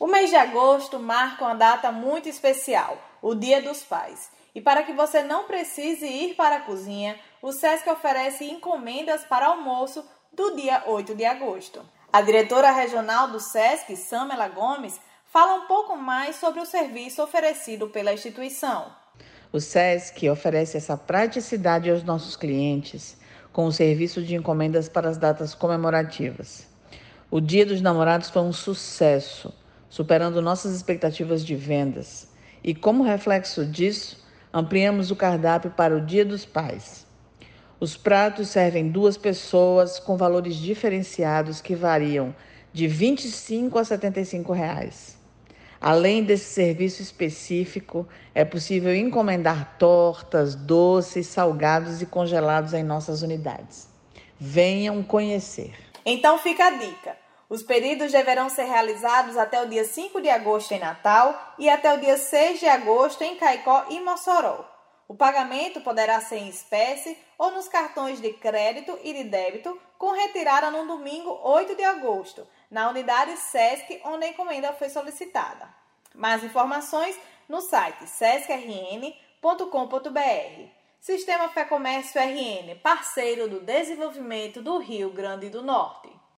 O mês de agosto marca uma data muito especial, o Dia dos Pais. E para que você não precise ir para a cozinha, o SESC oferece encomendas para almoço do dia 8 de agosto. A diretora regional do SESC, Samela Gomes, fala um pouco mais sobre o serviço oferecido pela instituição. O SESC oferece essa praticidade aos nossos clientes com o serviço de encomendas para as datas comemorativas. O Dia dos Namorados foi um sucesso, superando nossas expectativas de vendas. E como reflexo disso, ampliamos o cardápio para o Dia dos Pais. Os pratos servem duas pessoas com valores diferenciados que variam de 25 a 75 reais. Além desse serviço específico, é possível encomendar tortas, doces, salgados e congelados em nossas unidades. Venham conhecer. Então fica a dica. Os pedidos deverão ser realizados até o dia 5 de agosto em Natal e até o dia 6 de agosto em Caicó e Mossoró. O pagamento poderá ser em espécie ou nos cartões de crédito e de débito, com retirada no domingo 8 de agosto, na unidade SESC onde a encomenda foi solicitada. Mais informações no site sescrn.com.br. Sistema Fé Comércio RN, parceiro do desenvolvimento do Rio Grande do Norte.